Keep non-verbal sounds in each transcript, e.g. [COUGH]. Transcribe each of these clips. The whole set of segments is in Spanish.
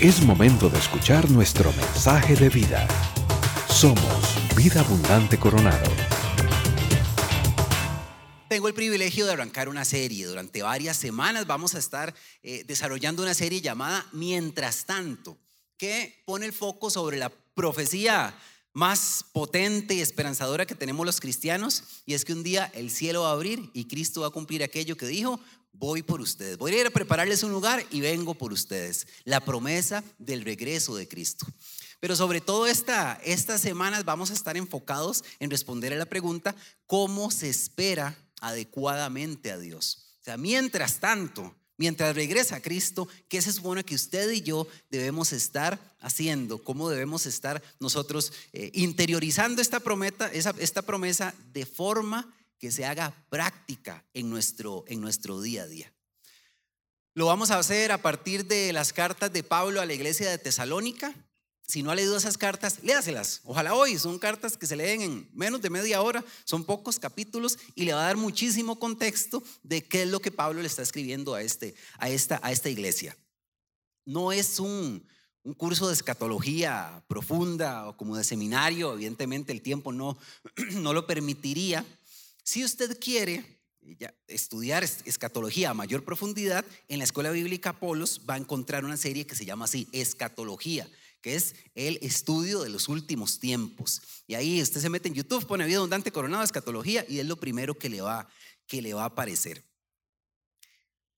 Es momento de escuchar nuestro mensaje de vida. Somos Vida Abundante Coronado. Tengo el privilegio de arrancar una serie. Durante varias semanas vamos a estar eh, desarrollando una serie llamada Mientras tanto, que pone el foco sobre la profecía más potente y esperanzadora que tenemos los cristianos, y es que un día el cielo va a abrir y Cristo va a cumplir aquello que dijo, voy por ustedes, voy a ir a prepararles un lugar y vengo por ustedes, la promesa del regreso de Cristo. Pero sobre todo esta, estas semanas vamos a estar enfocados en responder a la pregunta, ¿cómo se espera adecuadamente a Dios? O sea, mientras tanto, mientras regresa Cristo, ¿qué se supone que usted y yo debemos estar haciendo? ¿Cómo debemos estar nosotros eh, interiorizando esta promesa, esta promesa de forma que se haga práctica en nuestro, en nuestro día a día? Lo vamos a hacer a partir de las cartas de Pablo a la iglesia de Tesalónica. Si no ha leído esas cartas, léaselas. Ojalá hoy. Son cartas que se leen en menos de media hora, son pocos capítulos y le va a dar muchísimo contexto de qué es lo que Pablo le está escribiendo a, este, a, esta, a esta iglesia. No es un, un curso de escatología profunda o como de seminario, evidentemente el tiempo no, [CLEARS THROAT] no lo permitiría. Si usted quiere estudiar escatología a mayor profundidad, en la Escuela Bíblica Polos va a encontrar una serie que se llama así, Escatología que es el estudio de los últimos tiempos. Y ahí usted se mete en YouTube, pone vida abundante coronado, escatología, y es lo primero que le va, que le va a aparecer.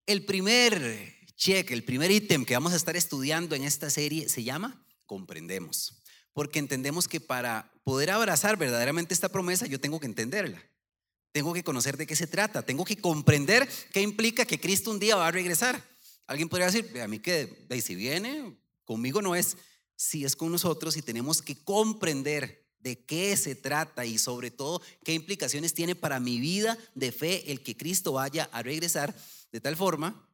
El primer check, el primer ítem que vamos a estar estudiando en esta serie se llama Comprendemos. Porque entendemos que para poder abrazar verdaderamente esta promesa, yo tengo que entenderla. Tengo que conocer de qué se trata. Tengo que comprender qué implica que Cristo un día va a regresar. Alguien podría decir, a mí que si viene, conmigo no es si es con nosotros y tenemos que comprender de qué se trata y sobre todo qué implicaciones tiene para mi vida de fe el que Cristo vaya a regresar de tal forma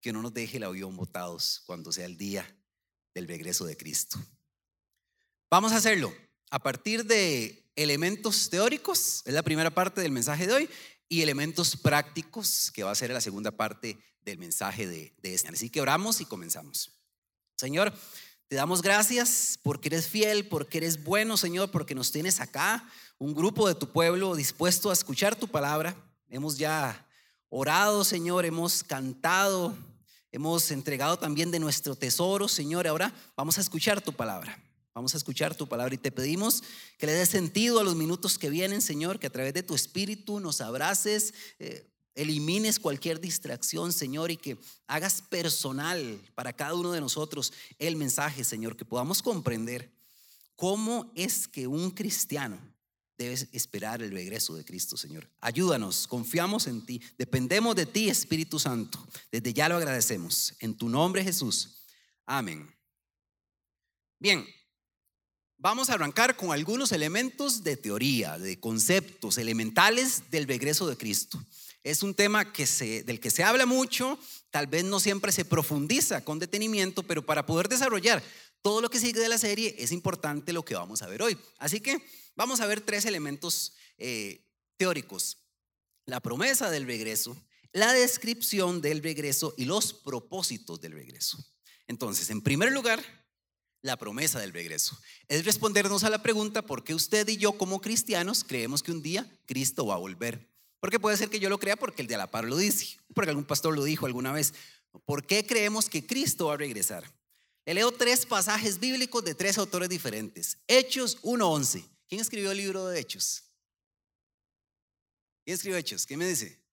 que no nos deje el avión botados cuando sea el día del regreso de Cristo. Vamos a hacerlo a partir de elementos teóricos, es la primera parte del mensaje de hoy, y elementos prácticos, que va a ser la segunda parte del mensaje de, de este. Así que oramos y comenzamos. Señor, te damos gracias porque eres fiel, porque eres bueno, Señor, porque nos tienes acá, un grupo de tu pueblo dispuesto a escuchar tu palabra. Hemos ya orado, Señor, hemos cantado, hemos entregado también de nuestro tesoro, Señor. Ahora vamos a escuchar tu palabra. Vamos a escuchar tu palabra y te pedimos que le des sentido a los minutos que vienen, Señor, que a través de tu espíritu nos abraces. Eh, elimines cualquier distracción, Señor, y que hagas personal para cada uno de nosotros el mensaje, Señor, que podamos comprender cómo es que un cristiano debe esperar el regreso de Cristo, Señor. Ayúdanos, confiamos en ti, dependemos de ti, Espíritu Santo. Desde ya lo agradecemos. En tu nombre, Jesús. Amén. Bien, vamos a arrancar con algunos elementos de teoría, de conceptos elementales del regreso de Cristo. Es un tema que se, del que se habla mucho, tal vez no siempre se profundiza con detenimiento, pero para poder desarrollar todo lo que sigue de la serie es importante lo que vamos a ver hoy. Así que vamos a ver tres elementos eh, teóricos. La promesa del regreso, la descripción del regreso y los propósitos del regreso. Entonces, en primer lugar, la promesa del regreso. Es respondernos a la pregunta por qué usted y yo como cristianos creemos que un día Cristo va a volver. Porque puede ser que yo lo crea porque el de la par lo dice, porque algún pastor lo dijo alguna vez. ¿Por qué creemos que Cristo va a regresar? Le leo tres pasajes bíblicos de tres autores diferentes. Hechos 1.11. ¿Quién escribió el libro de Hechos? ¿Quién escribió Hechos? ¿Qué me dice?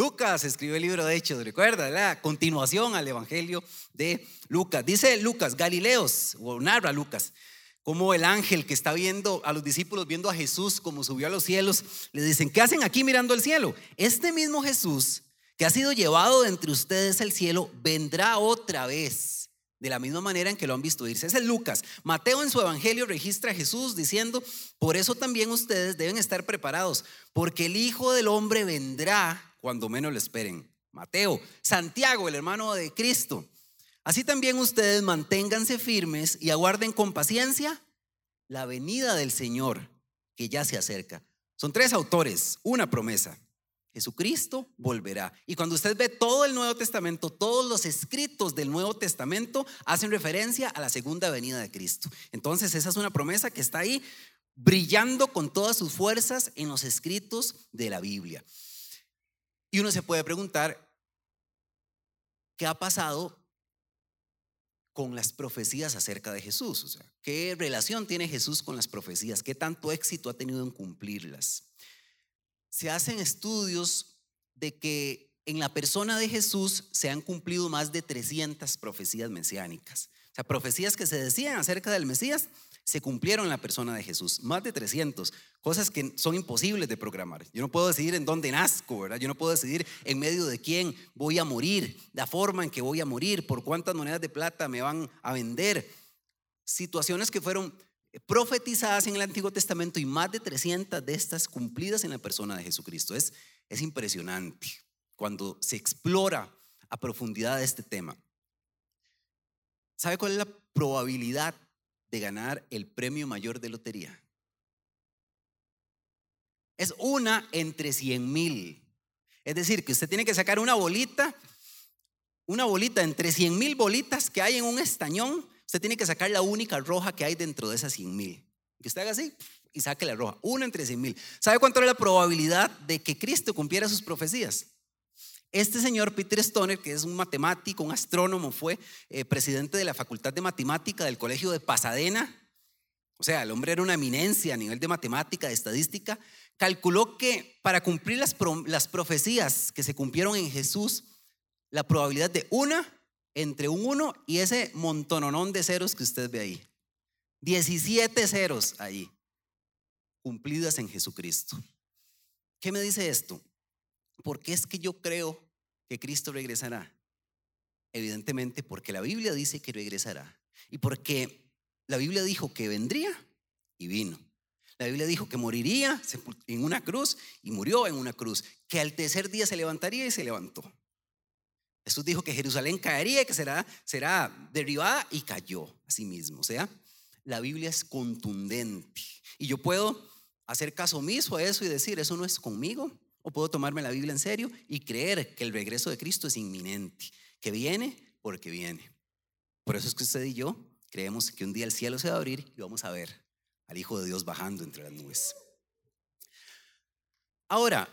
Lucas escribió el libro de Hechos, recuerda, la continuación al Evangelio de Lucas. Dice Lucas, Galileos, o narra Lucas, como el ángel que está viendo a los discípulos, viendo a Jesús como subió a los cielos, le dicen, ¿qué hacen aquí mirando el cielo? Este mismo Jesús que ha sido llevado de entre ustedes al cielo, vendrá otra vez. De la misma manera en que lo han visto irse. Es el Lucas. Mateo en su evangelio registra a Jesús diciendo, por eso también ustedes deben estar preparados, porque el Hijo del Hombre vendrá cuando menos lo esperen. Mateo, Santiago, el hermano de Cristo, Así también ustedes manténganse firmes y aguarden con paciencia la venida del Señor que ya se acerca. Son tres autores, una promesa. Jesucristo volverá. Y cuando usted ve todo el Nuevo Testamento, todos los escritos del Nuevo Testamento hacen referencia a la segunda venida de Cristo. Entonces esa es una promesa que está ahí brillando con todas sus fuerzas en los escritos de la Biblia. Y uno se puede preguntar, ¿qué ha pasado con las profecías acerca de Jesús? O sea, ¿qué relación tiene Jesús con las profecías? ¿Qué tanto éxito ha tenido en cumplirlas? se hacen estudios de que en la persona de Jesús se han cumplido más de 300 profecías mesiánicas. O sea, profecías que se decían acerca del Mesías se cumplieron en la persona de Jesús. Más de 300. Cosas que son imposibles de programar. Yo no puedo decidir en dónde nazco, ¿verdad? Yo no puedo decidir en medio de quién voy a morir, la forma en que voy a morir, por cuántas monedas de plata me van a vender. Situaciones que fueron profetizadas en el Antiguo Testamento y más de 300 de estas cumplidas en la persona de Jesucristo. Es, es impresionante cuando se explora a profundidad este tema. ¿Sabe cuál es la probabilidad de ganar el premio mayor de lotería? Es una entre 100 mil. Es decir, que usted tiene que sacar una bolita, una bolita entre 100 mil bolitas que hay en un estañón Usted tiene que sacar la única roja que hay dentro de esas 100 mil. Que usted haga así y saque la roja. Una entre 100 mil. ¿Sabe cuánto era la probabilidad de que Cristo cumpliera sus profecías? Este señor Peter Stoner, que es un matemático, un astrónomo, fue eh, presidente de la Facultad de Matemática del Colegio de Pasadena. O sea, el hombre era una eminencia a nivel de matemática, de estadística. Calculó que para cumplir las, profecías que se cumplieron en Jesús, la probabilidad de una entre un 1 y ese montononón de ceros que usted ve ahí. 17 ceros ahí, cumplidas en Jesucristo. ¿Qué me dice esto? Porque es que yo creo que Cristo regresará. Evidentemente porque la Biblia dice que regresará. Y porque la Biblia dijo que vendría y vino. La Biblia dijo que moriría en una cruz y murió en una cruz. Que al tercer día se levantaría y se levantó. Jesús dijo que Jerusalén caería, que será, será derribada y cayó a sí mismo. O sea, la Biblia es contundente. Y yo puedo hacer caso omiso a eso y decir, eso no es conmigo. O puedo tomarme la Biblia en serio y creer que el regreso de Cristo es inminente, que viene porque viene. Por eso es que usted y yo creemos que un día el cielo se va a abrir y vamos a ver al Hijo de Dios bajando entre las nubes. Ahora,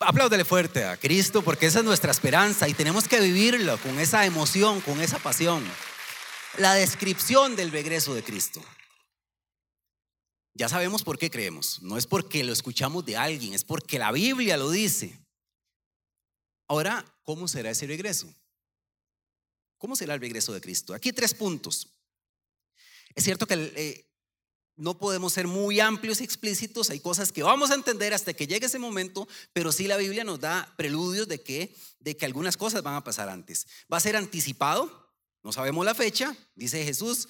Apláudele fuerte a Cristo porque esa es nuestra esperanza y tenemos que vivirlo con esa emoción, con esa pasión. La descripción del regreso de Cristo. Ya sabemos por qué creemos. No es porque lo escuchamos de alguien, es porque la Biblia lo dice. Ahora, ¿cómo será ese regreso? ¿Cómo será el regreso de Cristo? Aquí tres puntos. Es cierto que eh, no podemos ser muy amplios y explícitos, hay cosas que vamos a entender hasta que llegue ese momento, pero sí la Biblia nos da preludios de que, de que algunas cosas van a pasar antes. Va a ser anticipado, no sabemos la fecha, dice Jesús,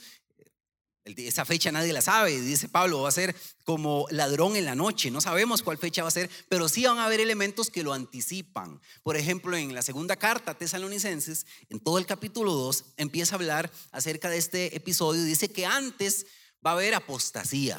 esa fecha nadie la sabe, dice Pablo, va a ser como ladrón en la noche, no sabemos cuál fecha va a ser, pero sí van a haber elementos que lo anticipan. Por ejemplo, en la segunda carta a Tesalonicenses, en todo el capítulo 2, empieza a hablar acerca de este episodio, dice que antes va a haber apostasía,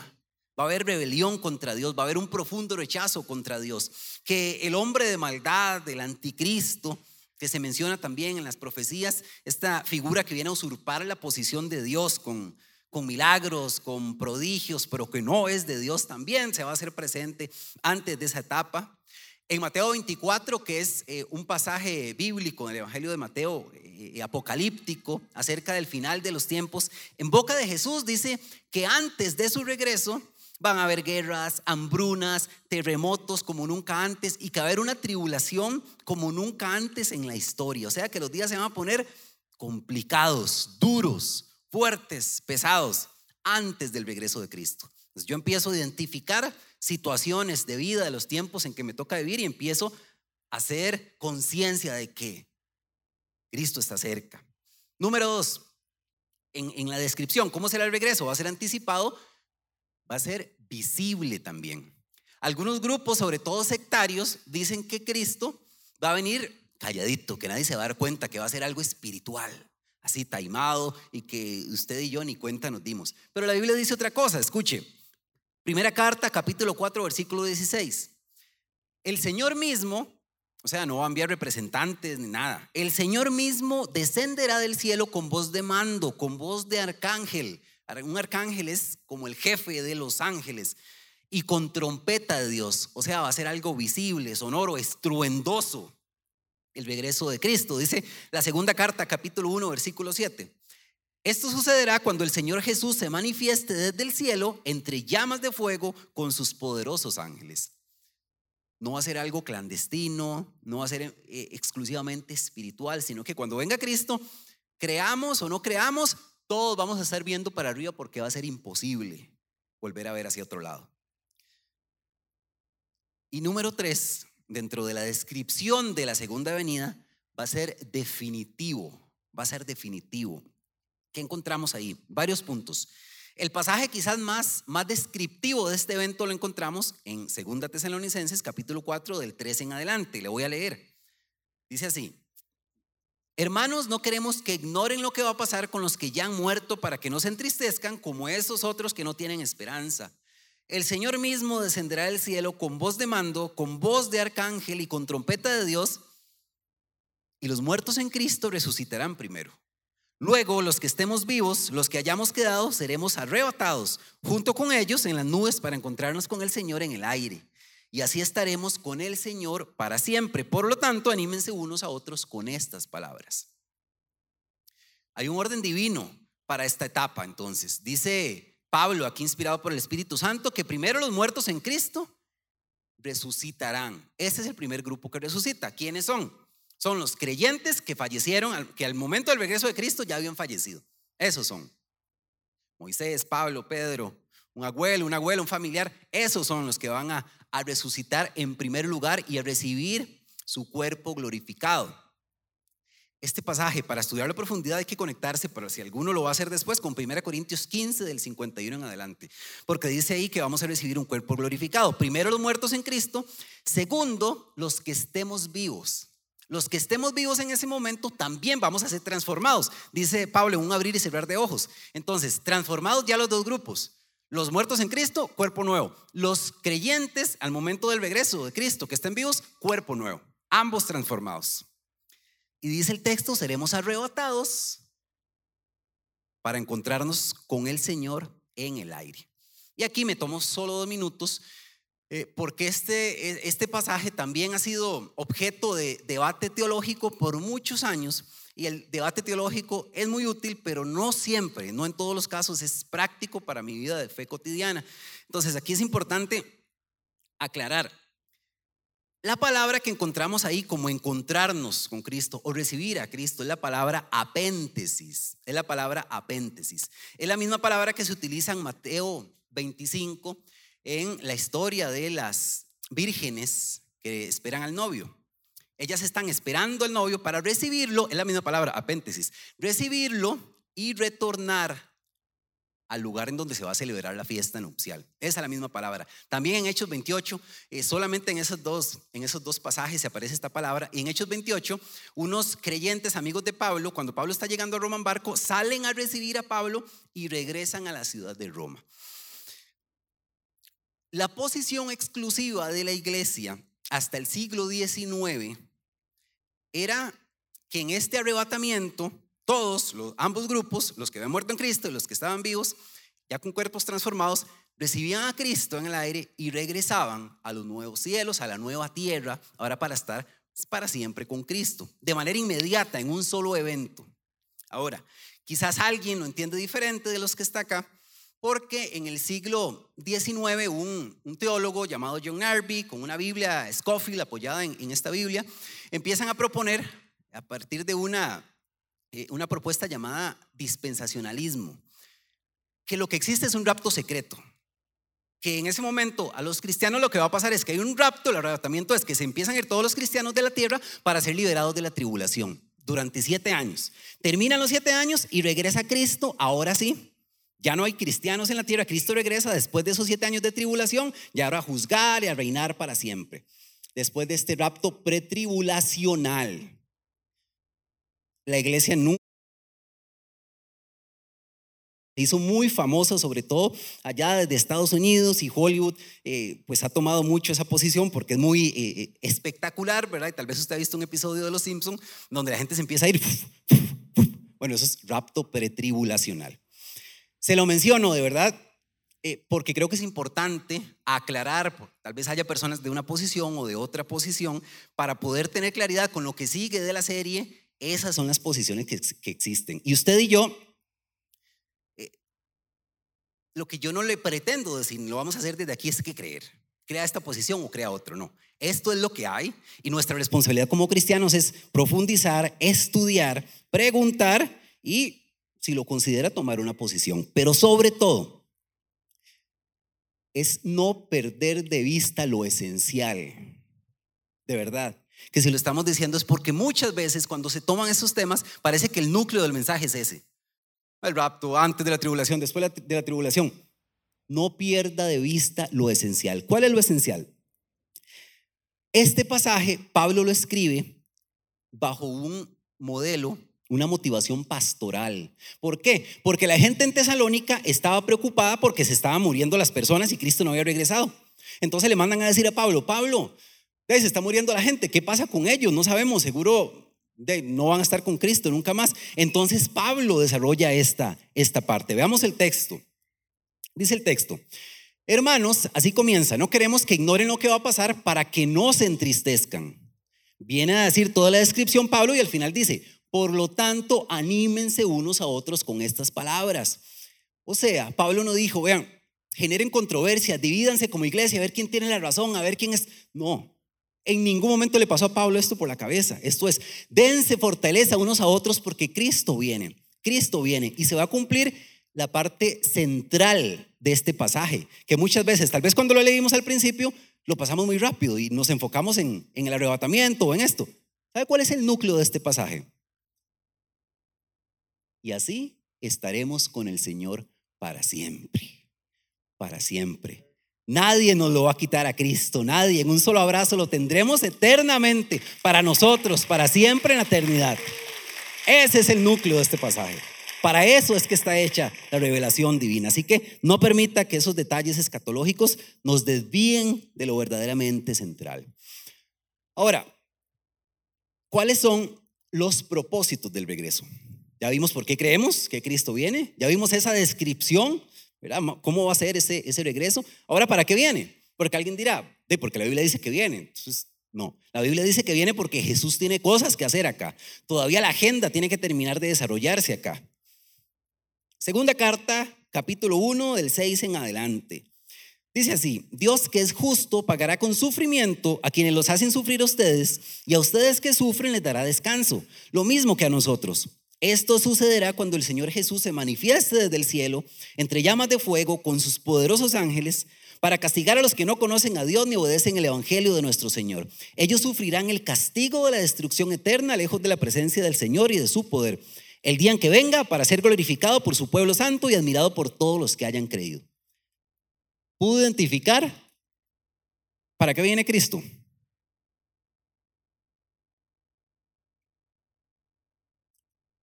va a haber rebelión contra Dios, va a haber un profundo rechazo contra Dios, que el hombre de maldad, el anticristo, que se menciona también en las profecías, esta figura que viene a usurpar la posición de Dios con, con milagros, con prodigios, pero que no es de Dios también, se va a hacer presente antes de esa etapa. En Mateo 24, que es eh, un pasaje bíblico en el Evangelio de Mateo, eh, eh, apocalíptico, acerca del final de los tiempos, en boca de Jesús dice que antes de su regreso van a haber guerras, hambrunas, terremotos como nunca antes y que va a haber una tribulación como nunca antes en la historia. O sea que los días se van a poner complicados, duros, fuertes, pesados, antes del regreso de Cristo. Yo empiezo a identificar situaciones de vida, de los tiempos en que me toca vivir y empiezo a hacer conciencia de que Cristo está cerca. Número dos, en, en, la descripción, ¿cómo será el regreso? ¿Va a ser anticipado? Va a ser visible también. Algunos grupos, sobre todo sectarios, dicen que Cristo va a venir calladito, que nadie se va a dar cuenta, que va a ser algo espiritual, así taimado y que usted y yo ni cuenta nos dimos. Pero la Biblia dice otra cosa, escuche, Primera carta, capítulo 4, versículo 16. el Señor mismo, o sea, no va a enviar representantes ni nada, el Señor mismo descenderá del cielo con voz de mando, con voz de arcángel. Un arcángel es como el jefe de los ángeles y con trompeta de Dios, o sea, va a ser algo visible, sonoro, estruendoso. El regreso de Cristo, dice la segunda carta, capítulo 1, versículo 7. Esto sucederá cuando el Señor Jesús se manifieste desde el cielo entre llamas de fuego con sus poderosos ángeles. No va a ser algo clandestino, no va a ser eh, exclusivamente espiritual, sino que cuando venga Cristo, creamos o no creamos, todos vamos a estar viendo para arriba porque va a ser imposible volver a ver hacia otro lado. Y número tres, dentro de la descripción de la segunda venida, va a ser definitivo, va a ser definitivo. ¿Qué encontramos ahí? Varios puntos. El pasaje quizás más, más descriptivo de este evento lo encontramos en 2 Tesalonicenses capítulo 4 del 3 en adelante. Le voy a leer. Dice así, Hermanos, no queremos que ignoren lo que va a pasar con los que ya han muerto para que no se entristezcan como esos otros que no tienen esperanza. El Señor mismo descenderá del cielo con voz de mando, con voz de arcángel y con trompeta de Dios, y los muertos en Cristo resucitarán primero. Luego los que estemos vivos, los que hayamos quedado, seremos arrebatados junto con ellos en las nubes para encontrarnos con el Señor en el aire. Y así estaremos con el Señor para siempre. Por lo tanto, anímense unos a otros con estas palabras. Hay un orden divino para esta etapa, entonces. Dice Pablo, aquí inspirado por el Espíritu Santo, que primero los muertos en Cristo resucitarán. Ese es el primer grupo que resucita. ¿Quiénes son? Son los creyentes que fallecieron, que al momento del regreso de Cristo ya habían fallecido. Esos son. Moisés, Pablo, Pedro, un abuelo, un abuelo, un familiar. Esos son los que van a, a resucitar en primer lugar y a recibir su cuerpo glorificado. Este pasaje, para estudiarlo a profundidad, hay que conectarse, pero si alguno lo va a hacer después, con 1 Corintios 15, del 51 en adelante. Porque dice ahí que vamos a recibir un cuerpo glorificado. Primero, los muertos en Cristo. Segundo, los que estemos vivos. Los que estemos vivos en ese momento también vamos a ser transformados. Dice Pablo, un abrir y cerrar de ojos. Entonces, transformados ya los dos grupos. Los muertos en Cristo, cuerpo nuevo. Los creyentes al momento del regreso de Cristo, que estén vivos, cuerpo nuevo. Ambos transformados. Y dice el texto, seremos arrebatados para encontrarnos con el Señor en el aire. Y aquí me tomo solo dos minutos eh, porque este, e, este pasaje también ha sido objeto de debate teológico por muchos años y el debate teológico es muy útil, pero no siempre, no en todos los casos es práctico para mi vida de fe cotidiana. Entonces aquí es importante aclarar. La palabra que encontramos ahí como encontrarnos con Cristo o recibir a Cristo es la palabra apéntesis, es la palabra apéntesis. Es la misma palabra que se utiliza en Mateo 25 en la historia de las vírgenes que esperan al novio. Ellas están esperando al novio para recibirlo, es la misma palabra, apéntesis, recibirlo y retornar al lugar en donde se va a celebrar la fiesta nupcial. Esa es la misma palabra. También en Hechos 28, eh, solamente en esos, dos, en esos dos pasajes se aparece esta palabra. Y en Hechos 28, unos creyentes amigos de Pablo, cuando Pablo está llegando a Roma en barco, salen a recibir a Pablo y regresan a la ciudad de Roma. La posición exclusiva de la iglesia hasta el siglo XIX era que en este arrebatamiento todos, los, ambos grupos, los que habían muerto en Cristo y los que estaban vivos, ya con cuerpos transformados, recibían a Cristo en el aire y regresaban a los nuevos cielos, a la nueva tierra, ahora para estar para siempre con Cristo, de manera inmediata, en un solo evento. Ahora, quizás alguien lo entiende diferente de los que está acá, porque en el siglo XIX un, un teólogo llamado John Arby, con una Biblia Scofield apoyada en, esta Biblia, empiezan a proponer, a partir de una, eh, una propuesta llamada dispensacionalismo, que lo que existe es un rapto secreto, que en ese momento a los cristianos lo que va a pasar es que hay un rapto, el arrebatamiento es que se empiezan a ir todos los cristianos de la tierra para ser liberados de la tribulación durante siete años. Terminan los siete años y regresa Cristo, ahora sí, ya no hay cristianos en la tierra. Cristo regresa después de esos siete años de tribulación y ahora a juzgar y a reinar para siempre. Después de este rapto pretribulacional. La iglesia nunca Se hizo muy famoso, sobre todo allá desde Estados Unidos y Hollywood, eh, pues ha tomado mucho esa posición porque es muy eh, eh, espectacular, ¿verdad? Y tal vez usted ha visto un episodio de Los Simpsons donde la gente se empieza a ir. Bueno, eso es rapto pretribulacional. Se lo menciono de verdad porque creo que es importante aclarar, tal vez haya personas de una posición o de otra posición, para poder tener claridad con lo que sigue de la serie. Esas son las posiciones que, existen. Y usted y yo lo que yo no le pretendo decir, lo vamos a hacer desde aquí, es que creer. Crea esta posición o crea otro, no. Esto es lo que hay y nuestra responsabilidad como cristianos es profundizar, estudiar, preguntar y, si lo considera, tomar una posición. Pero sobre todo, es no perder de vista lo esencial. De verdad. Que si lo estamos diciendo es porque muchas veces cuando se toman esos temas parece que el núcleo del mensaje es ese el rapto, antes de la tribulación, después de la tribulación. No pierda de vista lo esencial. ¿Cuál es lo esencial? Este pasaje Pablo lo escribe bajo un modelo, una motivación pastoral. ¿Por qué? Porque la gente en Tesalónica estaba preocupada porque se estaban muriendo las personas y Cristo no había regresado. Entonces le mandan a decir a Pablo, Pablo, se está muriendo la gente, ¿qué pasa con ellos? No sabemos, seguro no van a estar con Cristo nunca más. Entonces Pablo desarrolla esta, esta parte. Veamos el texto. Dice el texto, hermanos, así comienza, no queremos que ignoren lo que va a pasar para que no se entristezcan. Viene a decir toda la descripción Pablo y al final dice, por lo tanto, anímense unos a otros con estas palabras. O sea, Pablo no dijo, vean, generen controversia, divídanse como iglesia, a ver quién tiene la razón, a ver quién es... No, en ningún momento le pasó a Pablo esto por la cabeza. Esto es, dense fortaleza unos a otros porque Cristo viene. Cristo viene y se va a cumplir la parte central de este pasaje, que muchas veces, tal vez cuando lo leímos al principio, lo pasamos muy rápido y nos enfocamos en, el arrebatamiento o en esto. ¿Sabe cuál es el núcleo de este pasaje? Y así estaremos con el Señor para siempre, para siempre. Nadie nos lo va a quitar a Cristo, nadie. En un solo abrazo lo tendremos eternamente para nosotros, para siempre en la eternidad. Ese es el núcleo de este pasaje. Para eso es que está hecha la revelación divina. Así que no permita que esos detalles escatológicos nos desvíen de lo verdaderamente central. Ahora, ¿cuáles son los propósitos del regreso? Ya vimos por qué creemos que Cristo viene, ya vimos esa descripción ¿Cómo va a ser ese, ese regreso? Ahora, ¿para qué viene? Porque alguien dirá, de porque la Biblia dice que viene. Entonces, no, la Biblia dice que viene porque Jesús tiene cosas que hacer acá. Todavía la agenda tiene que terminar de desarrollarse acá. Segunda carta, capítulo 1, del 6 en adelante. Dice así, Dios que es justo pagará con sufrimiento a quienes los hacen sufrir a ustedes y a ustedes que sufren les dará descanso, lo mismo que a nosotros. Esto sucederá cuando el Señor Jesús se manifieste desde el cielo entre llamas de fuego con sus poderosos ángeles para castigar a los que no conocen a Dios ni obedecen el Evangelio de nuestro Señor. Ellos sufrirán el castigo de la destrucción eterna lejos de la presencia del Señor y de su poder, el día en que venga para ser glorificado por su pueblo santo y admirado por todos los que hayan creído. ¿Pudo identificar para qué viene Cristo?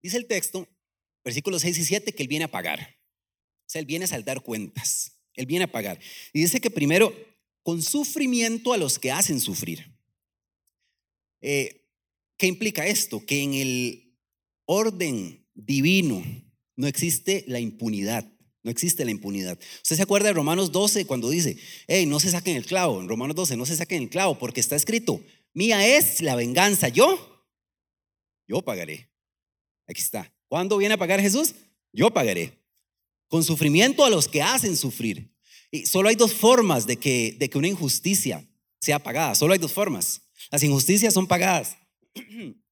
Dice el texto, versículos 6 y 7, que Él viene a pagar. O sea, Él viene a saldar cuentas. Él viene a pagar. Y dice que primero, con sufrimiento a los que hacen sufrir. Eh, ¿Qué implica esto? Que en el orden divino no existe la impunidad. No existe la impunidad. Usted se acuerda de Romanos 12 cuando dice, hey, no se saquen el clavo. En Romanos 12, no se saquen el clavo porque está escrito, mía es la venganza. Yo, yo pagaré. Aquí está. ¿Cuándo viene a pagar Jesús? Yo pagaré. Con sufrimiento a los que hacen sufrir. Y solo hay dos formas de que, de que una injusticia sea pagada. Solo hay dos formas. Las injusticias son pagadas. [CLEARS THROAT]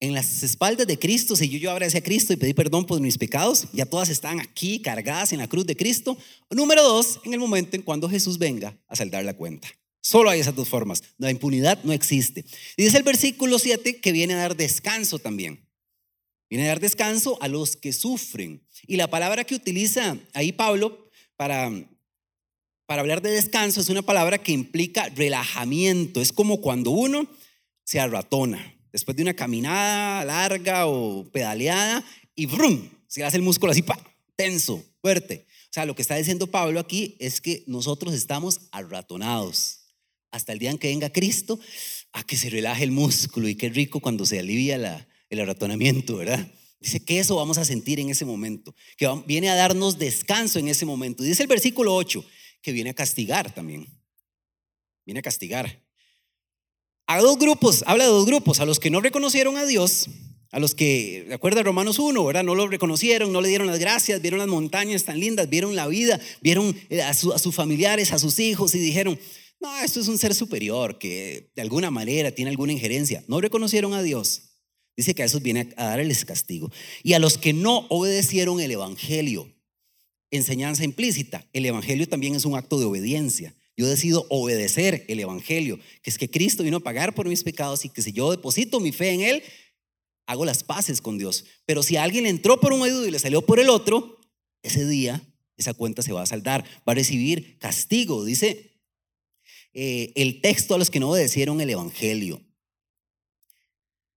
En las espaldas de Cristo, si yo, yo a Cristo y pedí perdón por mis pecados, ya todas están aquí cargadas en la cruz de Cristo. Número dos, en el momento en cuando Jesús venga a saldar la cuenta. Solo hay esas dos formas. La impunidad no existe. Y dice el versículo 7 que viene a dar descanso también. Viene a dar descanso a los que sufren. Y la palabra que utiliza ahí Pablo para, para hablar de descanso es una palabra que implica relajamiento. Es como cuando uno se arratona después de una caminada larga o pedaleada y brum, se hace el músculo así, pa, tenso, fuerte. O sea, lo que está diciendo Pablo aquí es que nosotros estamos arratonados. Hasta el día en que venga Cristo, a que se relaje el músculo y qué rico cuando se alivia la, el arratonamiento, ¿verdad? Dice que eso vamos a sentir en ese momento, que viene a darnos descanso en ese momento. Dice el versículo 8, que viene a castigar también. Viene a castigar. A dos grupos, habla de dos grupos, a los que no reconocieron a Dios, a los que, de acuerdo a Romanos 1, ¿verdad? No lo reconocieron, no le dieron las gracias, vieron las montañas tan lindas, vieron la vida, vieron eh, a sus familiares, a sus hijos y dijeron, no, esto es un ser superior que de alguna manera tiene alguna injerencia. No reconocieron a Dios. Dice que a esos viene a darles castigo. Y a los que no obedecieron el Evangelio, enseñanza implícita, el Evangelio también es un acto de obediencia. Yo decido obedecer el Evangelio, que es que Cristo vino a pagar por mis pecados y que si yo deposito mi fe en Él, hago las paces con Dios. Pero si alguien entró por un oído y le salió por el otro, ese día esa cuenta se va a saldar, va a recibir castigo. Dice eh, el texto a los que no obedecieron el Evangelio.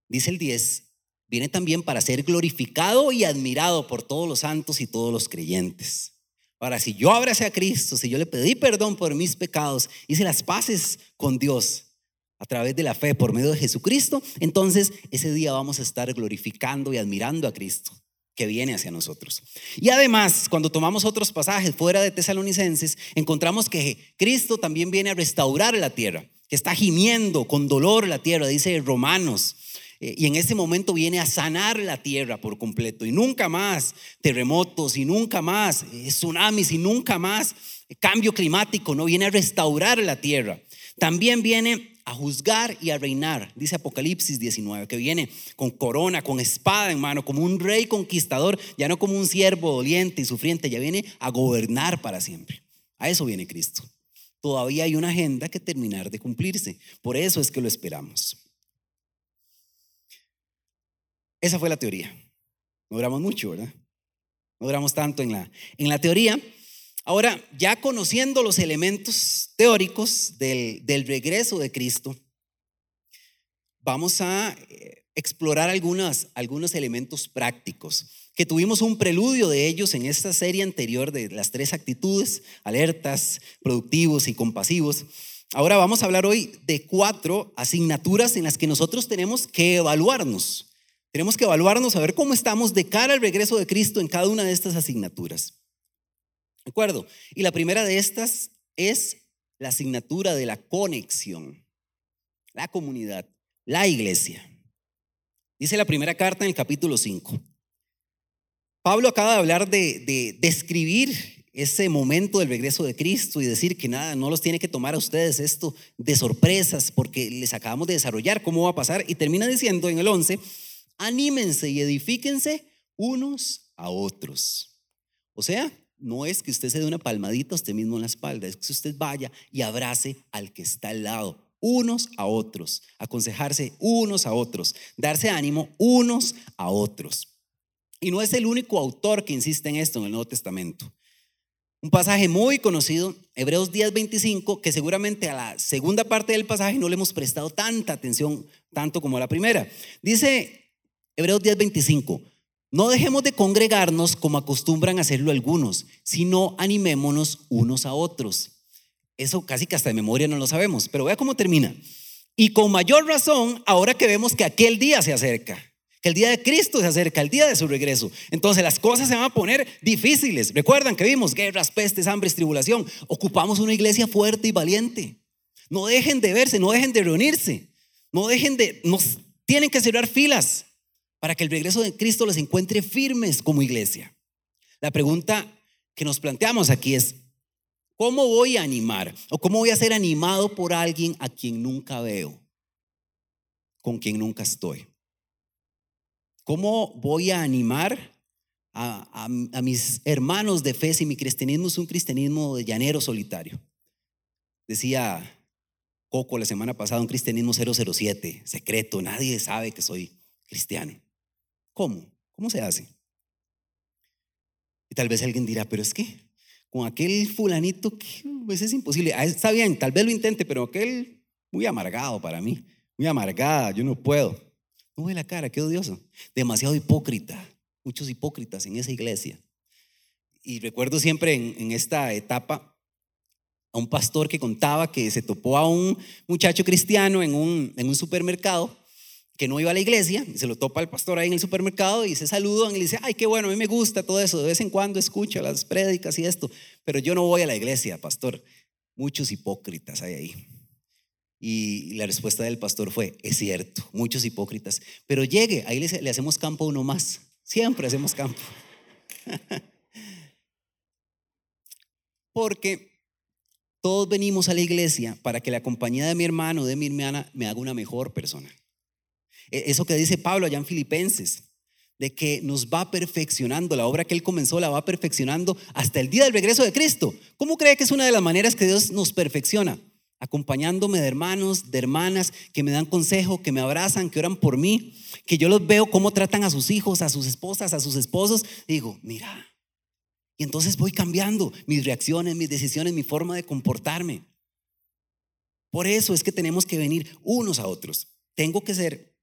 Dice el 10, viene también para ser glorificado y admirado por todos los santos y todos los creyentes. Ahora, si yo abracé a Cristo, si yo le pedí perdón por mis pecados, hice las paces con Dios a través de la fe por medio de Jesucristo, entonces ese día vamos a estar glorificando y admirando a Cristo que viene hacia nosotros. Y además, cuando tomamos otros pasajes fuera de Tesalonicenses, encontramos que Cristo también viene a restaurar la tierra, que está gimiendo con dolor la tierra, dice Romanos eh, y en ese momento viene a sanar la tierra por completo. Y nunca más terremotos, y nunca más eh, tsunamis, y nunca más cambio climático, no viene a restaurar la tierra. También viene a juzgar y a reinar, dice Apocalipsis 19, que viene con corona, con espada en mano, como un rey conquistador, ya no como un siervo doliente y sufriente, ya viene a gobernar para siempre. A eso viene Cristo. Todavía hay una agenda que terminar de cumplirse. Por eso es que lo esperamos. Esa fue la teoría. No duramos mucho, ¿verdad? No duramos tanto en la, en la teoría. Ahora, ya conociendo los elementos teóricos del, del regreso de Cristo, vamos a eh, explorar algunas, algunos elementos prácticos, que tuvimos un preludio de ellos en esta serie anterior de las tres actitudes, alertas, productivos y compasivos. Ahora vamos a hablar hoy de cuatro asignaturas en las que nosotros tenemos que evaluarnos. Tenemos que evaluarnos a ver cómo estamos de cara al regreso de Cristo en cada una de estas asignaturas. ¿De acuerdo? Y la primera de estas es la asignatura de la conexión, la comunidad, la iglesia. Dice la primera carta en el capítulo 5. Pablo acaba de hablar de, describir ese momento del regreso de Cristo y decir que nada, no los tiene que tomar a ustedes esto de sorpresas porque les acabamos de desarrollar cómo va a pasar y termina diciendo en el 11 anímense y edifíquense unos a otros. O sea, no es que usted se dé una palmadita a usted mismo en la espalda, es que usted vaya y abrace al que está al lado, unos a otros, aconsejarse unos a otros, darse ánimo unos a otros. Y no es el único autor que insiste en esto en el Nuevo Testamento. Un pasaje muy conocido, Hebreos 10:25, que seguramente a la segunda parte del pasaje no le hemos prestado tanta atención, tanto como a la primera. Dice Hebreos 10:25. No dejemos de congregarnos como acostumbran hacerlo algunos, sino animémonos unos a otros. Eso casi que hasta de memoria no lo sabemos, pero vea cómo termina. Y con mayor razón, ahora que vemos que aquel día se acerca, que el día de Cristo se acerca, el día de su regreso. Entonces las cosas se van a poner difíciles. Recuerdan que vimos guerras, pestes, hambres, tribulación. Ocupamos una iglesia fuerte y valiente. No dejen de verse, no dejen de reunirse. No dejen de, nos tienen que cerrar filas para que el regreso de Cristo los encuentre firmes como iglesia. La pregunta que nos planteamos aquí es, ¿cómo voy a animar o cómo voy a ser animado por alguien a quien nunca veo, con quien nunca estoy? ¿Cómo voy a animar a, mis hermanos de fe si mi cristianismo es un cristianismo de llanero solitario? Decía Coco la semana pasada, un cristianismo 007, secreto, nadie sabe que soy cristiano. ¿Cómo? ¿Cómo se hace? Y tal vez alguien dirá, pero es que con aquel fulanito, pues es imposible. Ah, está bien, tal vez lo intente, pero aquel muy amargado para mí, muy amargada, yo no puedo. No ve la cara, qué odioso. Demasiado hipócrita, muchos hipócritas en esa iglesia. y recuerdo siempre en, esta etapa a un pastor que contaba que se topó a un muchacho cristiano en un, en un supermercado que no iba a la iglesia, y se lo topa al pastor ahí en el supermercado y se saludan y le dice, ay, qué bueno, a mí me gusta todo eso, de vez en cuando escucho las prédicas y esto, pero yo no voy a la iglesia, pastor. Muchos hipócritas hay ahí. Y la respuesta del pastor fue, es cierto, muchos hipócritas, pero llegue, ahí le, le hacemos campo uno más, siempre hacemos campo. [LAUGHS] Porque todos venimos a la iglesia para que la compañía de mi hermano de mi hermana me haga una mejor persona. E, eso que dice Pablo allá en Filipenses, de que nos va perfeccionando, la obra que él comenzó la va perfeccionando hasta el día del regreso de Cristo. ¿Cómo cree que es una de las maneras que Dios nos perfecciona? Acompañándome de hermanos, de hermanas que me dan consejo, que me abrazan, que oran por mí, que yo los veo cómo tratan a sus hijos, a sus esposas, a sus esposos. digo, mira, y entonces voy cambiando mis reacciones, mis decisiones, mi forma de comportarme. Por eso es que tenemos que venir unos a otros. Tengo que ser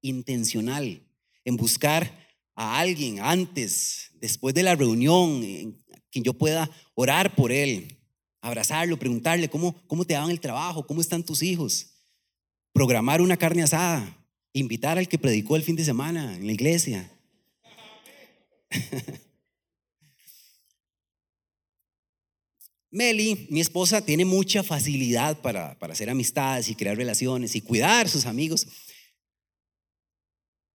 intencional en buscar a alguien antes, después de la reunión, en quien yo pueda orar por él, abrazarlo, preguntarle cómo, cómo te va el trabajo, cómo están tus hijos, programar una carne asada, invitar al que predicó el fin de semana en la iglesia. Meli, mi esposa, tiene mucha facilidad para, para hacer amistades y crear relaciones y cuidar a sus amigos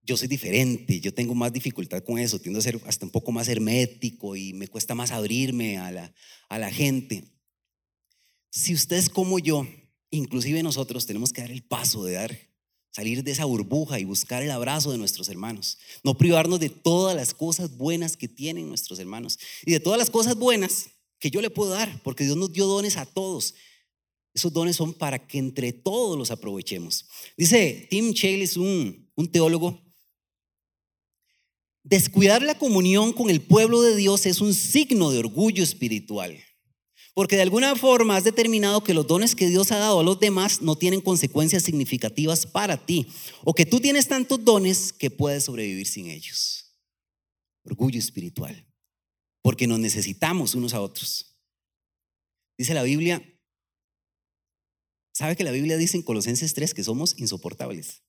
yo soy diferente, yo tengo más dificultad con eso, tiendo a ser hasta un poco más hermético y me cuesta más abrirme a la, a la gente. Si usted es como yo, inclusive nosotros tenemos que dar el paso de dar, salir de esa burbuja y buscar el abrazo de nuestros hermanos, no privarnos de todas las cosas buenas que tienen nuestros hermanos y de todas las cosas buenas que yo le puedo dar, porque Dios nos dio dones a todos. Esos dones son para que entre todos los aprovechemos. Dice Tim Chaley, un, un teólogo, Descuidar la comunión con el pueblo de Dios es un signo de orgullo espiritual. Porque de alguna forma has determinado que los dones que Dios ha dado a los demás no tienen consecuencias significativas para ti. O que tú tienes tantos dones que puedes sobrevivir sin ellos. Orgullo espiritual. Porque nos necesitamos unos a otros. Dice la Biblia, ¿sabe que la Biblia dice en Colosenses 3 que somos insoportables?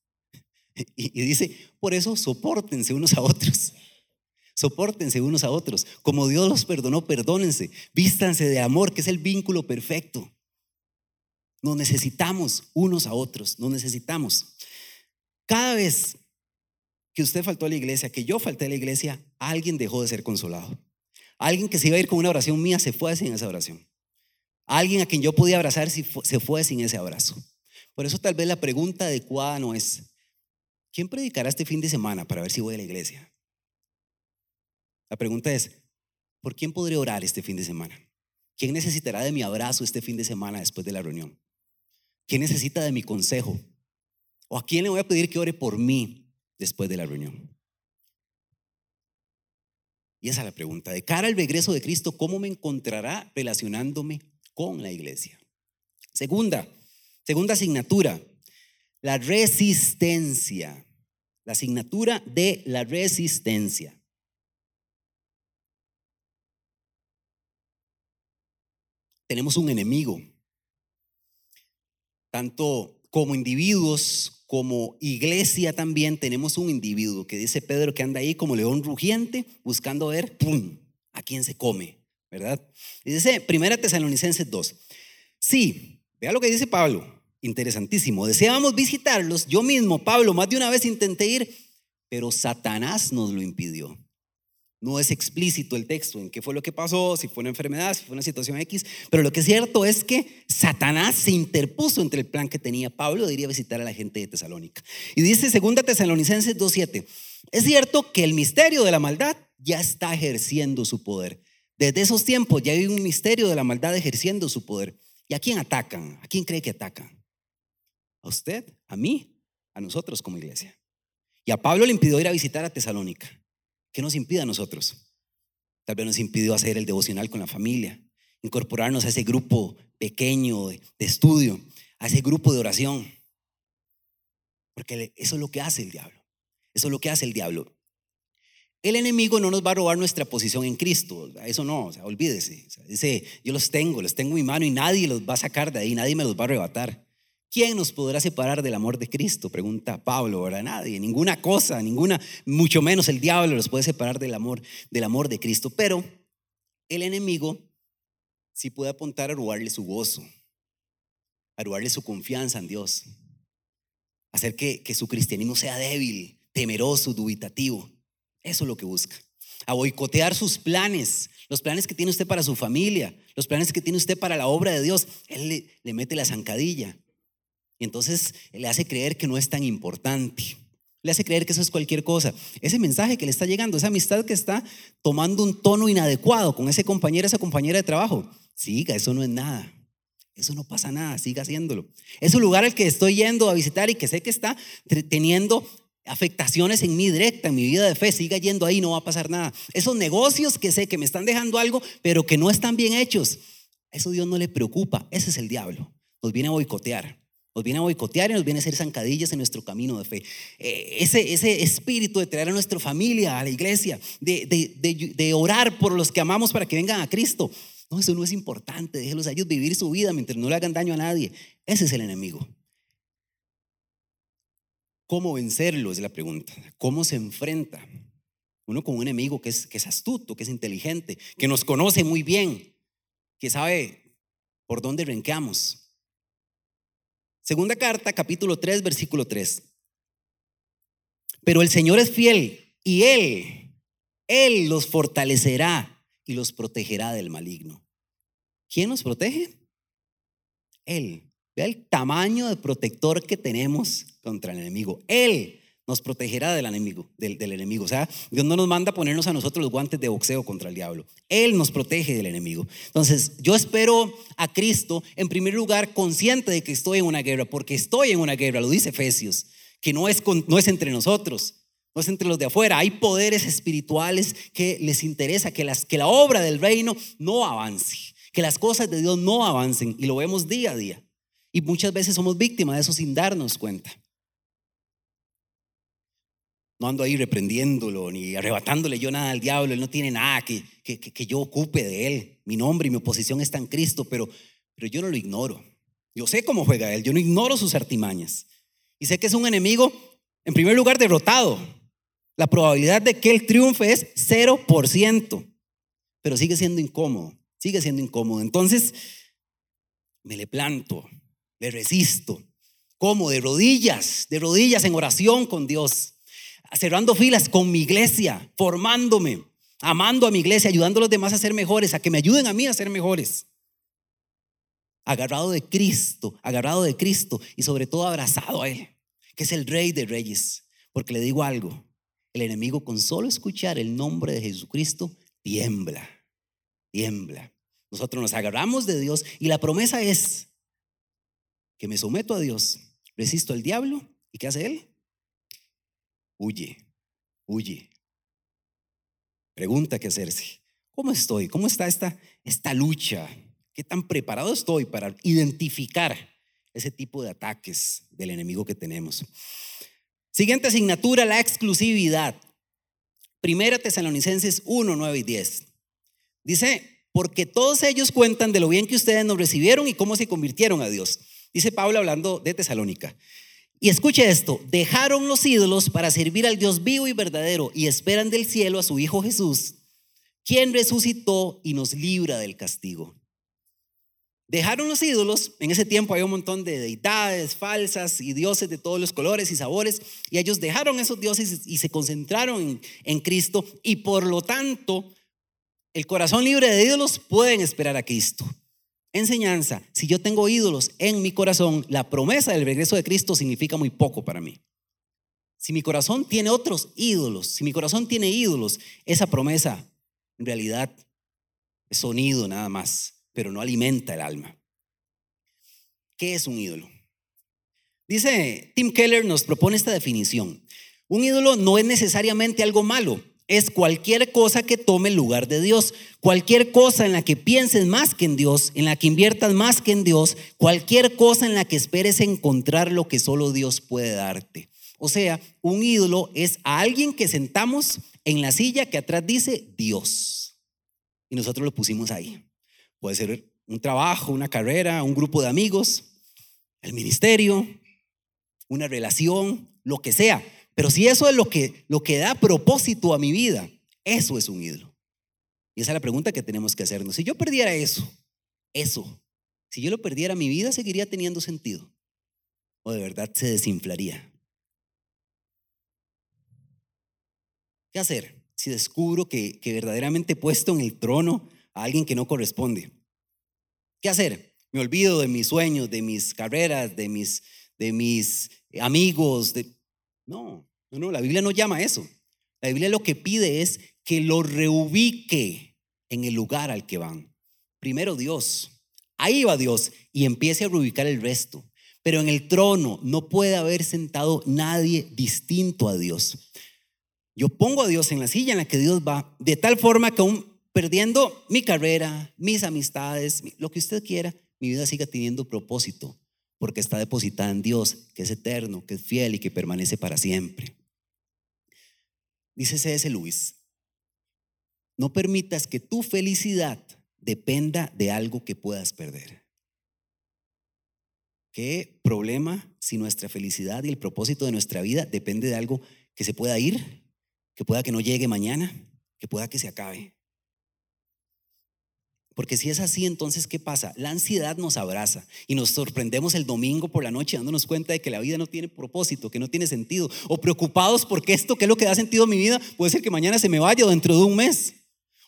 [LAUGHS] Y, dice, por eso soportense unos a otros. Sopórtense unos a otros. Como Dios los perdonó, perdónense. Vístanse de amor, que es el vínculo perfecto. Nos necesitamos unos a otros. Nos necesitamos. Cada vez que usted faltó a la iglesia, que yo falté a la iglesia, alguien dejó de ser consolado. Alguien que se iba a ir con una oración mía se fue sin esa oración. Alguien a quien yo podía abrazar se fue sin ese abrazo. Por eso tal vez la pregunta adecuada no es, ¿quién predicará este fin de semana para ver si voy a la iglesia? La pregunta es, ¿por quién podré orar este fin de semana? ¿Quién necesitará de mi abrazo este fin de semana después de la reunión? ¿Quién necesita de mi consejo? ¿O a quién le voy a pedir que ore por mí después de la reunión? Y esa es la pregunta. De cara al regreso de Cristo, ¿cómo me encontrará relacionándome con la iglesia? Segunda, segunda asignatura, la resistencia. La asignatura de la resistencia. Tenemos un enemigo, tanto como individuos como iglesia también tenemos un individuo que dice Pedro que anda ahí como león rugiente buscando ver a quién se come, ¿verdad? Y dice Primera Tesalonicenses 2. Sí, vea lo que dice Pablo interesantísimo. Deseábamos visitarlos. Yo mismo, Pablo, más de una vez intenté ir, pero Satanás nos lo impidió. No es explícito el texto en qué fue lo que pasó, si fue una enfermedad, si fue una situación X, pero lo que es cierto es que Satanás se interpuso entre el plan que tenía Pablo de ir a visitar a la gente de Tesalónica. Y dice 2 Tesalonicenses 2.7, es cierto que el misterio de la maldad ya está ejerciendo su poder. Desde esos tiempos ya hay un misterio de la maldad ejerciendo su poder. ¿Y a quién atacan? ¿A quién cree que atacan? A usted, a mí, a nosotros como iglesia. Y a Pablo le impidió ir a visitar a Tesalónica. ¿Qué nos impide a nosotros? Tal vez nos impidió hacer el devocional con la familia, incorporarnos a ese grupo pequeño de, estudio, a ese grupo de oración. Porque eso es lo que hace el diablo. Eso es lo que hace el diablo. el enemigo no nos va a robar nuestra posición en Cristo. Eso no, o olvídese. dice, yo los tengo, los tengo en mi mano y nadie los va a sacar de ahí, nadie me los va a arrebatar. ¿Quién nos podrá separar del amor de Cristo? Pregunta Pablo, ¿verdad? Nadie, ninguna cosa, ninguna, mucho menos el diablo los puede separar del amor, del amor de Cristo. Pero el enemigo sí puede apuntar a robarle su gozo, a robarle su confianza en Dios, hacer que, su cristianismo sea débil, temeroso, dubitativo. Eso es lo que busca. A boicotear sus planes, los planes que tiene usted para su familia, los planes que tiene usted para la obra de Dios. Él le, le mete la zancadilla. Y entonces le hace creer que no es tan importante. Le hace creer que eso es cualquier cosa. Ese mensaje que le está llegando, esa amistad que está tomando un tono inadecuado con ese compañero, esa compañera de trabajo. Siga, eso no es nada. Eso no pasa nada, siga haciéndolo. Es un lugar al que estoy yendo a visitar y que sé que está teniendo afectaciones en mi directa, en mi vida de fe, siga yendo ahí, no va a pasar nada. Esos negocios que sé que me están dejando algo, pero que no están bien hechos, eso Dios no le preocupa, ese es el diablo. Nos viene a boicotear. Nos viene a boicotear y nos viene a hacer zancadillas en nuestro camino de fe. Eh, ese, ese espíritu de traer a nuestra familia, a la iglesia, de, de, de, orar por los que amamos para que vengan a Cristo. No, eso no es importante. Déjenlos a ellos vivir su vida mientras no le hagan daño a nadie. Ese es el enemigo. ¿Cómo vencerlo? Es la pregunta. ¿Cómo se enfrenta? Uno con un enemigo que es, que es astuto, que es inteligente, que nos conoce muy bien, que sabe por dónde renqueamos Segunda carta, capítulo 3, versículo 3. Pero el Señor es fiel y Él, Él los fortalecerá y los protegerá del maligno. ¿Quién nos protege? Él. Vea el tamaño de protector que tenemos contra el enemigo. Él nos protegerá del enemigo, del, enemigo. O sea, Dios no nos manda a ponernos a nosotros los guantes de boxeo contra el diablo. Él nos protege del enemigo. Entonces, yo espero a Cristo, en primer lugar, consciente de que estoy en una guerra, porque estoy en una guerra, lo dice Efesios, que no es, entre nosotros, no es entre los de afuera. Hay poderes espirituales que les interesa que, las, que la obra del reino no avance, que las cosas de Dios no avancen, y lo vemos día a día. Y muchas veces somos víctimas de eso sin darnos cuenta. No ando ahí reprendiéndolo ni arrebatándole yo nada al diablo. Él no tiene nada que, que, que yo ocupe de él. Mi nombre y mi oposición está en Cristo, pero, pero yo no lo ignoro. Yo sé cómo juega él. Yo no ignoro sus artimañas. Y sé que es un enemigo, en primer lugar, derrotado. La probabilidad de que él triunfe es 0%. Pero sigue siendo incómodo. Sigue siendo incómodo. Entonces, me le planto, le resisto. ¿Cómo? De rodillas, de rodillas en oración con Dios cerrando filas con mi iglesia, formándome, amando a mi iglesia, ayudando a los demás a ser mejores, a que me ayuden a mí a ser mejores. Agarrado de Cristo, agarrado de Cristo y sobre todo abrazado a Él, que es el Rey de Reyes. Porque le digo algo, el enemigo con solo escuchar el nombre de Jesucristo tiembla, tiembla. Nosotros nos agarramos de Dios y la promesa es que me someto a Dios, resisto al diablo y ¿qué hace Él? Huye, huye. Pregunta que hacerse. ¿Cómo estoy? ¿Cómo está esta, esta lucha? ¿Qué tan preparado estoy para identificar ese tipo de ataques del enemigo que tenemos? Siguiente asignatura, la exclusividad. Primera Tesalonicenses 1, 9 y 10. Dice, porque todos ellos cuentan de lo bien que ustedes nos recibieron y cómo se convirtieron a Dios. Dice Pablo hablando de Tesalónica. Y escuche esto, dejaron los ídolos para servir al Dios vivo y verdadero y esperan del cielo a su Hijo Jesús, quien resucitó y nos libra del castigo. Dejaron los ídolos, en ese tiempo había un montón de deidades falsas y dioses de todos los colores y sabores, y ellos dejaron esos dioses y se concentraron en, en Cristo, y por lo tanto, el corazón libre de ídolos pueden esperar a Cristo enseñanza, si yo tengo ídolos en mi corazón, la promesa del regreso de Cristo significa muy poco para mí. Si mi corazón tiene otros ídolos, si mi corazón tiene ídolos, esa promesa en realidad es sonido nada más, pero no alimenta el alma. ¿Qué es un ídolo? Dice Tim Keller nos propone esta definición. Un ídolo no es necesariamente algo malo, es cualquier cosa que tome el lugar de Dios, cualquier cosa en la que pienses más que en Dios, en la que inviertas más que en Dios, cualquier cosa en la que esperes encontrar lo que solo Dios puede darte. O sea, un ídolo es a alguien que sentamos en la silla que atrás dice Dios. Y nosotros lo pusimos ahí. Puede ser un trabajo, una carrera, un grupo de amigos, el ministerio, una relación, lo que sea. Pero si eso es lo que, lo que da propósito a mi vida, eso es un ídolo. Y esa es la pregunta que tenemos que hacernos. Si yo perdiera eso, eso, si yo lo perdiera, mi vida seguiría teniendo sentido. O de verdad se desinflaría. ¿Qué hacer si descubro que, que verdaderamente he puesto en el trono a alguien que no corresponde? ¿Qué hacer? Me olvido de mis sueños, de mis carreras, de mis, de mis amigos. De... No, no, no, la Biblia no llama a eso. La Biblia lo que pide es que lo reubique en el lugar al que van. Primero Dios. Ahí va Dios y empiece a reubicar el resto. Pero en el trono no puede haber sentado nadie distinto a Dios. Yo pongo a Dios en la silla en la que Dios va, de tal forma que aún perdiendo mi carrera, mis amistades, lo que usted quiera, mi vida siga teniendo propósito, porque está depositada en Dios, que es eterno, que es fiel y que permanece para siempre. Dice C.S. Luis, no permitas que tu felicidad dependa de algo que puedas perder. ¿Qué problema si nuestra felicidad y el propósito de nuestra vida depende de algo que se pueda ir, que pueda que no llegue mañana, que pueda que se acabe? Porque si es así, entonces, ¿qué pasa? La ansiedad nos abraza y nos sorprendemos el domingo por la noche dándonos cuenta de que la vida no tiene propósito, que no tiene sentido, o preocupados porque esto, que es lo que da sentido a mi vida, puede ser que mañana se me vaya o dentro de un mes.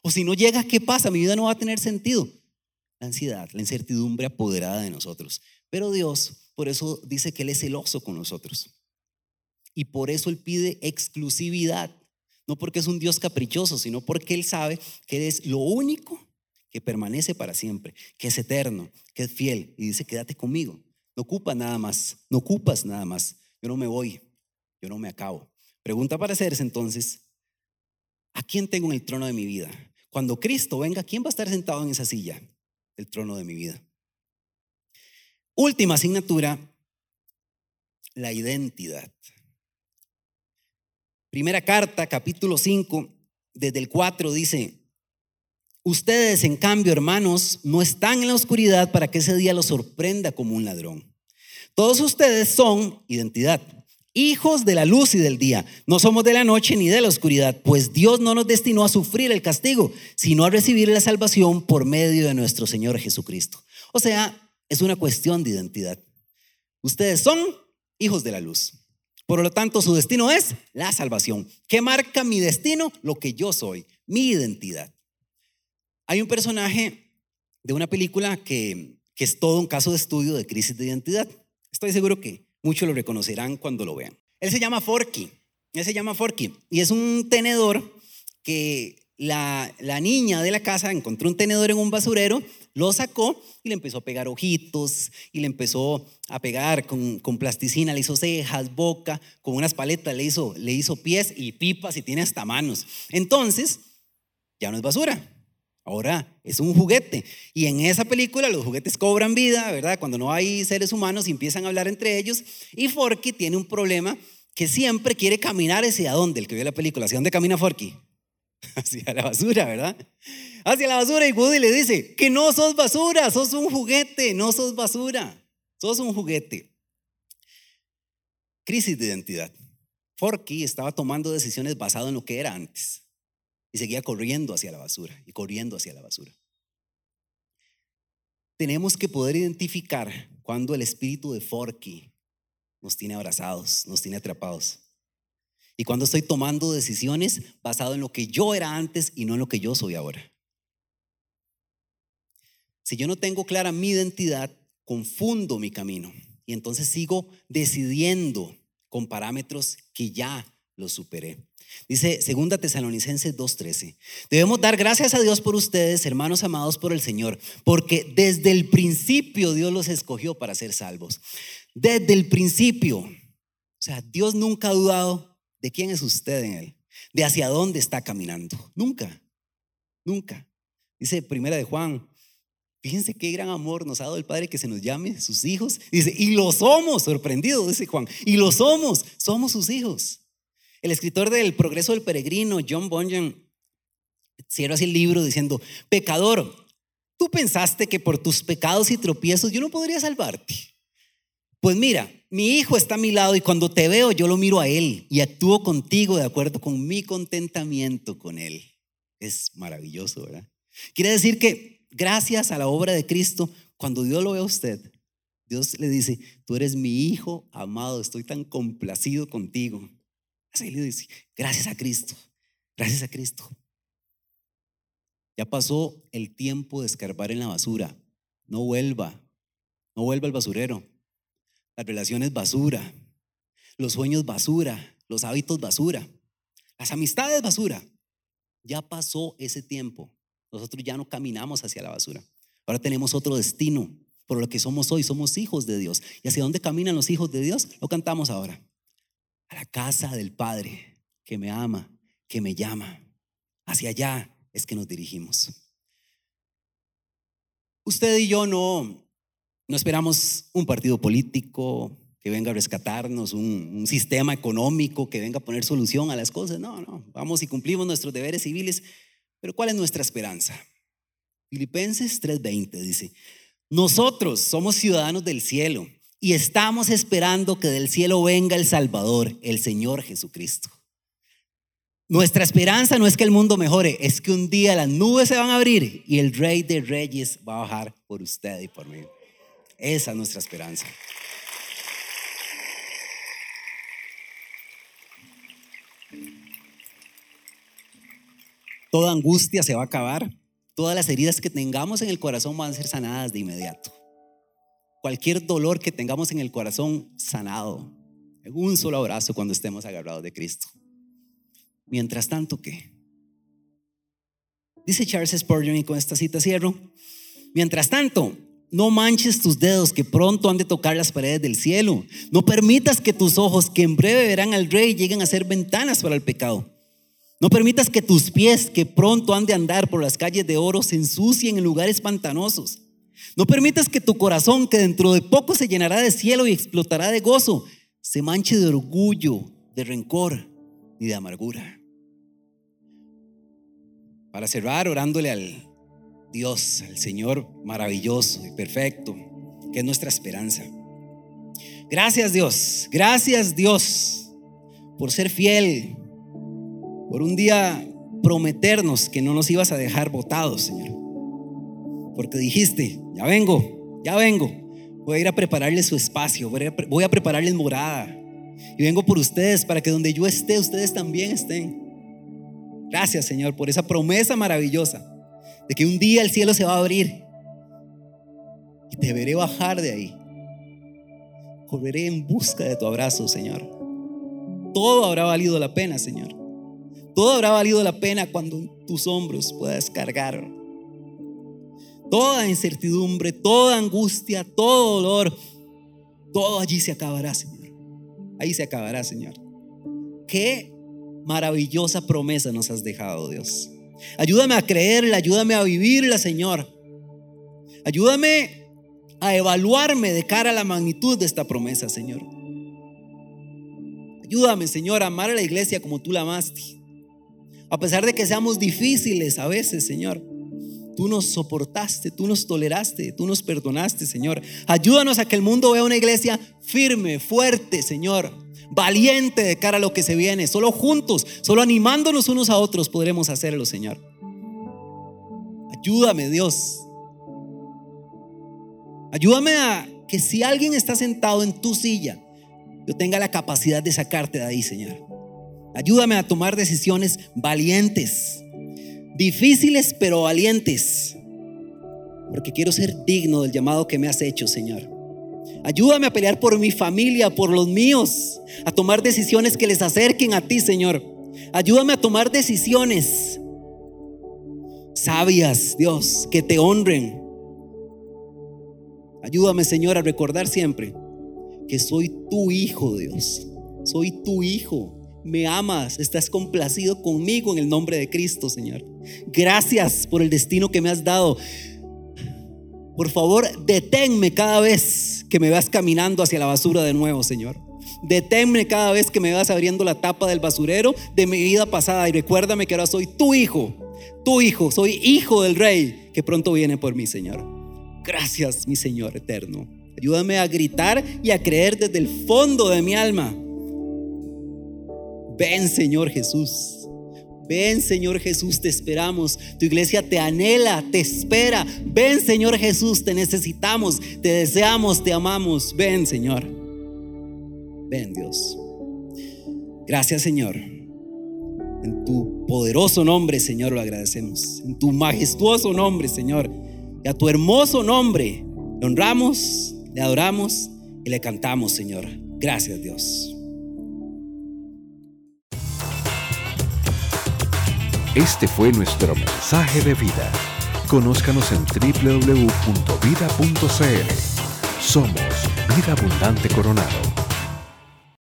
O si no llega, ¿qué pasa? Mi vida no va a tener sentido. La ansiedad, la incertidumbre apoderada de nosotros. Pero Dios, por eso dice que Él es celoso con nosotros. Y por eso Él pide exclusividad. No porque es un Dios caprichoso, sino porque Él sabe que es lo único que permanece para siempre, que es eterno, que es fiel. Y dice, quédate conmigo. No ocupas nada más, no ocupas nada más. Yo no me voy, yo no me acabo. Pregunta para hacerse entonces, ¿a quién tengo en el trono de mi vida? Cuando Cristo venga, ¿quién va a estar sentado en esa silla? El trono de mi vida. Última asignatura, la identidad. Primera carta, capítulo 5, desde el 4 dice, Ustedes, en cambio, hermanos, no están en la oscuridad para que ese día los sorprenda como un ladrón. Todos ustedes son identidad, hijos de la luz y del día. No somos de la noche ni de la oscuridad, pues Dios no nos destinó a sufrir el castigo, sino a recibir la salvación por medio de nuestro Señor Jesucristo. O sea, es una cuestión de identidad. Ustedes son hijos de la luz. Por lo tanto, su destino es la salvación. ¿Qué marca mi destino? Lo que yo soy, mi identidad. Hay un personaje de una película que, es todo un caso de estudio de crisis de identidad. Estoy seguro que muchos lo reconocerán cuando lo vean. Él se llama Forky. Él se llama Forky. Y es un tenedor que la, la, niña de la casa encontró un tenedor en un basurero, lo sacó y le empezó a pegar ojitos y le empezó a pegar con, con plasticina, le hizo cejas, boca, con unas paletas le hizo, le hizo pies y pipas y tiene hasta manos. Entonces, ya no es basura, Ahora es un juguete. Y en esa película los juguetes cobran vida, ¿verdad? Cuando no hay seres humanos empiezan a hablar entre ellos. Y Forky tiene un problema que siempre quiere caminar hacia dónde, el que vio la película, ¿hacia dónde camina Forky? [LAUGHS] Hacia la basura, ¿verdad? Hacia la basura y Woody le dice, que no sos basura, sos un juguete, no sos basura, sos un juguete. Crisis de identidad. Forky estaba tomando decisiones basadas en lo que era antes y seguía corriendo hacia la basura y corriendo hacia la basura. Tenemos que poder identificar cuando el espíritu de Forky nos tiene abrazados, nos tiene atrapados. Y cuando estoy tomando decisiones basado en lo que yo era antes y no en lo que yo soy ahora. Si yo no tengo clara mi identidad, confundo mi camino y entonces sigo decidiendo con parámetros que ya los superé. Dice 2 Tesalonicenses 2:13. Debemos dar gracias a Dios por ustedes, hermanos amados por el Señor, porque desde el principio Dios los escogió para ser salvos. Desde el principio. O sea, Dios nunca ha dudado de quién es usted en él, de hacia dónde está caminando. Nunca, nunca. Dice primera de Juan Fíjense qué gran amor nos ha dado el Padre que se nos llame sus hijos. Dice, y lo somos, sorprendido, dice Juan, y lo somos, somos sus hijos. El escritor del Progreso del Peregrino, John Bunyan, cierra así el libro diciendo, pecador, tú pensaste que por tus pecados y tropiezos yo no podría salvarte. Pues mira, mi hijo está a mi lado y cuando te veo yo lo miro a él y actúo contigo de acuerdo con mi contentamiento con él. Es maravilloso, ¿verdad? Quiere decir que gracias a la obra de Cristo, cuando Dios lo ve a usted, Dios le dice, tú eres mi hijo amado, estoy tan complacido contigo. Le dice, gracias a Cristo, gracias a Cristo. Ya pasó el tiempo de escarbar en la basura. No vuelva, no vuelva al basurero. Las relaciones basura, los sueños basura, los hábitos basura, las amistades basura. Ya pasó ese tiempo. Nosotros ya no caminamos hacia la basura. Ahora tenemos otro destino. Por lo que somos hoy, somos hijos de Dios. ¿Y hacia dónde caminan los hijos de Dios? Lo cantamos ahora. A la casa del Padre que me ama, que me llama. Hacia allá es que nos dirigimos. Usted y yo no, no esperamos un partido político que venga a rescatarnos, un, un, sistema económico que venga a poner solución a las cosas. No, no, vamos y cumplimos nuestros deberes civiles. Pero ¿cuál es nuestra esperanza? Filipenses 3:20 dice, nosotros somos ciudadanos del cielo y estamos esperando que del cielo venga el Salvador, el Señor Jesucristo. Nuestra esperanza no es que el mundo mejore, es que un día las nubes se van a abrir y el Rey de Reyes va a bajar por usted y por mí. Esa es nuestra esperanza. Toda angustia se va a acabar. Todas las heridas que tengamos en el corazón van a ser sanadas de inmediato. Cualquier dolor que tengamos en el corazón sanado. En un solo abrazo cuando estemos agarrados de Cristo. Mientras tanto, ¿qué? Dice Charles Spurgeon y con esta cita cierro. Mientras tanto, no manches tus dedos que pronto han de tocar las paredes del cielo. No permitas que tus ojos que en breve verán al rey lleguen a ser ventanas para el pecado. No permitas que tus pies que pronto han de andar por las calles de oro se ensucien en lugares pantanosos. No permitas que tu corazón que dentro de poco se llenará de cielo y explotará de gozo, se manche de orgullo, de rencor ni de amargura. Para cerrar orándole al Dios, al Señor maravilloso y perfecto, que es nuestra esperanza. Gracias Dios, gracias Dios por ser fiel, por un día prometernos que no nos ibas a dejar votados, Señor. Porque dijiste, ya vengo, ya vengo, voy a ir a prepararle su espacio, voy a prepararles morada. Y vengo por ustedes para que donde yo esté, ustedes también estén. Gracias, Señor, por esa promesa maravillosa de que un día el cielo se va a abrir y te veré bajar de ahí. Correré en busca de tu abrazo, Señor. Todo habrá valido la pena, Señor. Todo habrá valido la pena cuando tus hombros puedas cargar toda incertidumbre, toda angustia, todo dolor. Todo allí se acabará, Señor. Ahí se acabará, Señor. Qué maravillosa promesa nos has dejado, Dios. Ayúdame a creerla, ayúdame a vivirla, Señor. Ayúdame a evaluarme de cara a la magnitud de esta promesa, Señor. Ayúdame, Señor, a amar a la iglesia como tú la amaste. A pesar de que seamos difíciles a veces, Señor. Tú nos soportaste, tú nos toleraste, tú nos perdonaste, Señor. Ayúdanos a que el mundo vea una iglesia firme, fuerte, Señor. Valiente de cara a lo que se viene. Solo juntos, solo animándonos unos a otros podremos hacerlo, Señor. Ayúdame, Dios. Ayúdame a que si alguien está sentado en tu silla, yo tenga la capacidad de sacarte de ahí, Señor. Ayúdame a tomar decisiones valientes difíciles pero valientes, porque quiero ser digno del llamado que me has hecho, Señor. Ayúdame a pelear por mi familia, por los míos, a tomar decisiones que les acerquen a ti, Señor. Ayúdame a tomar decisiones sabias, Dios, que te honren. Ayúdame, Señor, a recordar siempre que soy tu hijo, Dios. Soy tu hijo me amas, estás complacido conmigo en el nombre de Cristo, Señor. Gracias por el destino que me has dado. Por favor, deténme cada vez que me vas caminando hacia la basura de nuevo, Señor. Deténme cada vez que me vas abriendo la tapa del basurero de mi vida pasada y recuérdame que ahora soy tu hijo, tu hijo, soy hijo del rey que pronto viene por mí, Señor. Gracias, mi Señor eterno. Ayúdame a gritar y a creer desde el fondo de mi alma. Ven, Señor Jesús. Ven Señor Jesús, te esperamos. Tu iglesia te anhela, te espera. Ven Señor Jesús, te necesitamos, te deseamos, te amamos. Ven Señor. Ven Dios. Gracias Señor. En tu poderoso nombre Señor lo agradecemos. En tu majestuoso nombre Señor. Y a tu hermoso nombre le honramos, le adoramos y le cantamos Señor. Gracias Dios. Este fue nuestro mensaje de vida. Conózcanos en www.vida.cl. Somos Vida Abundante Coronado.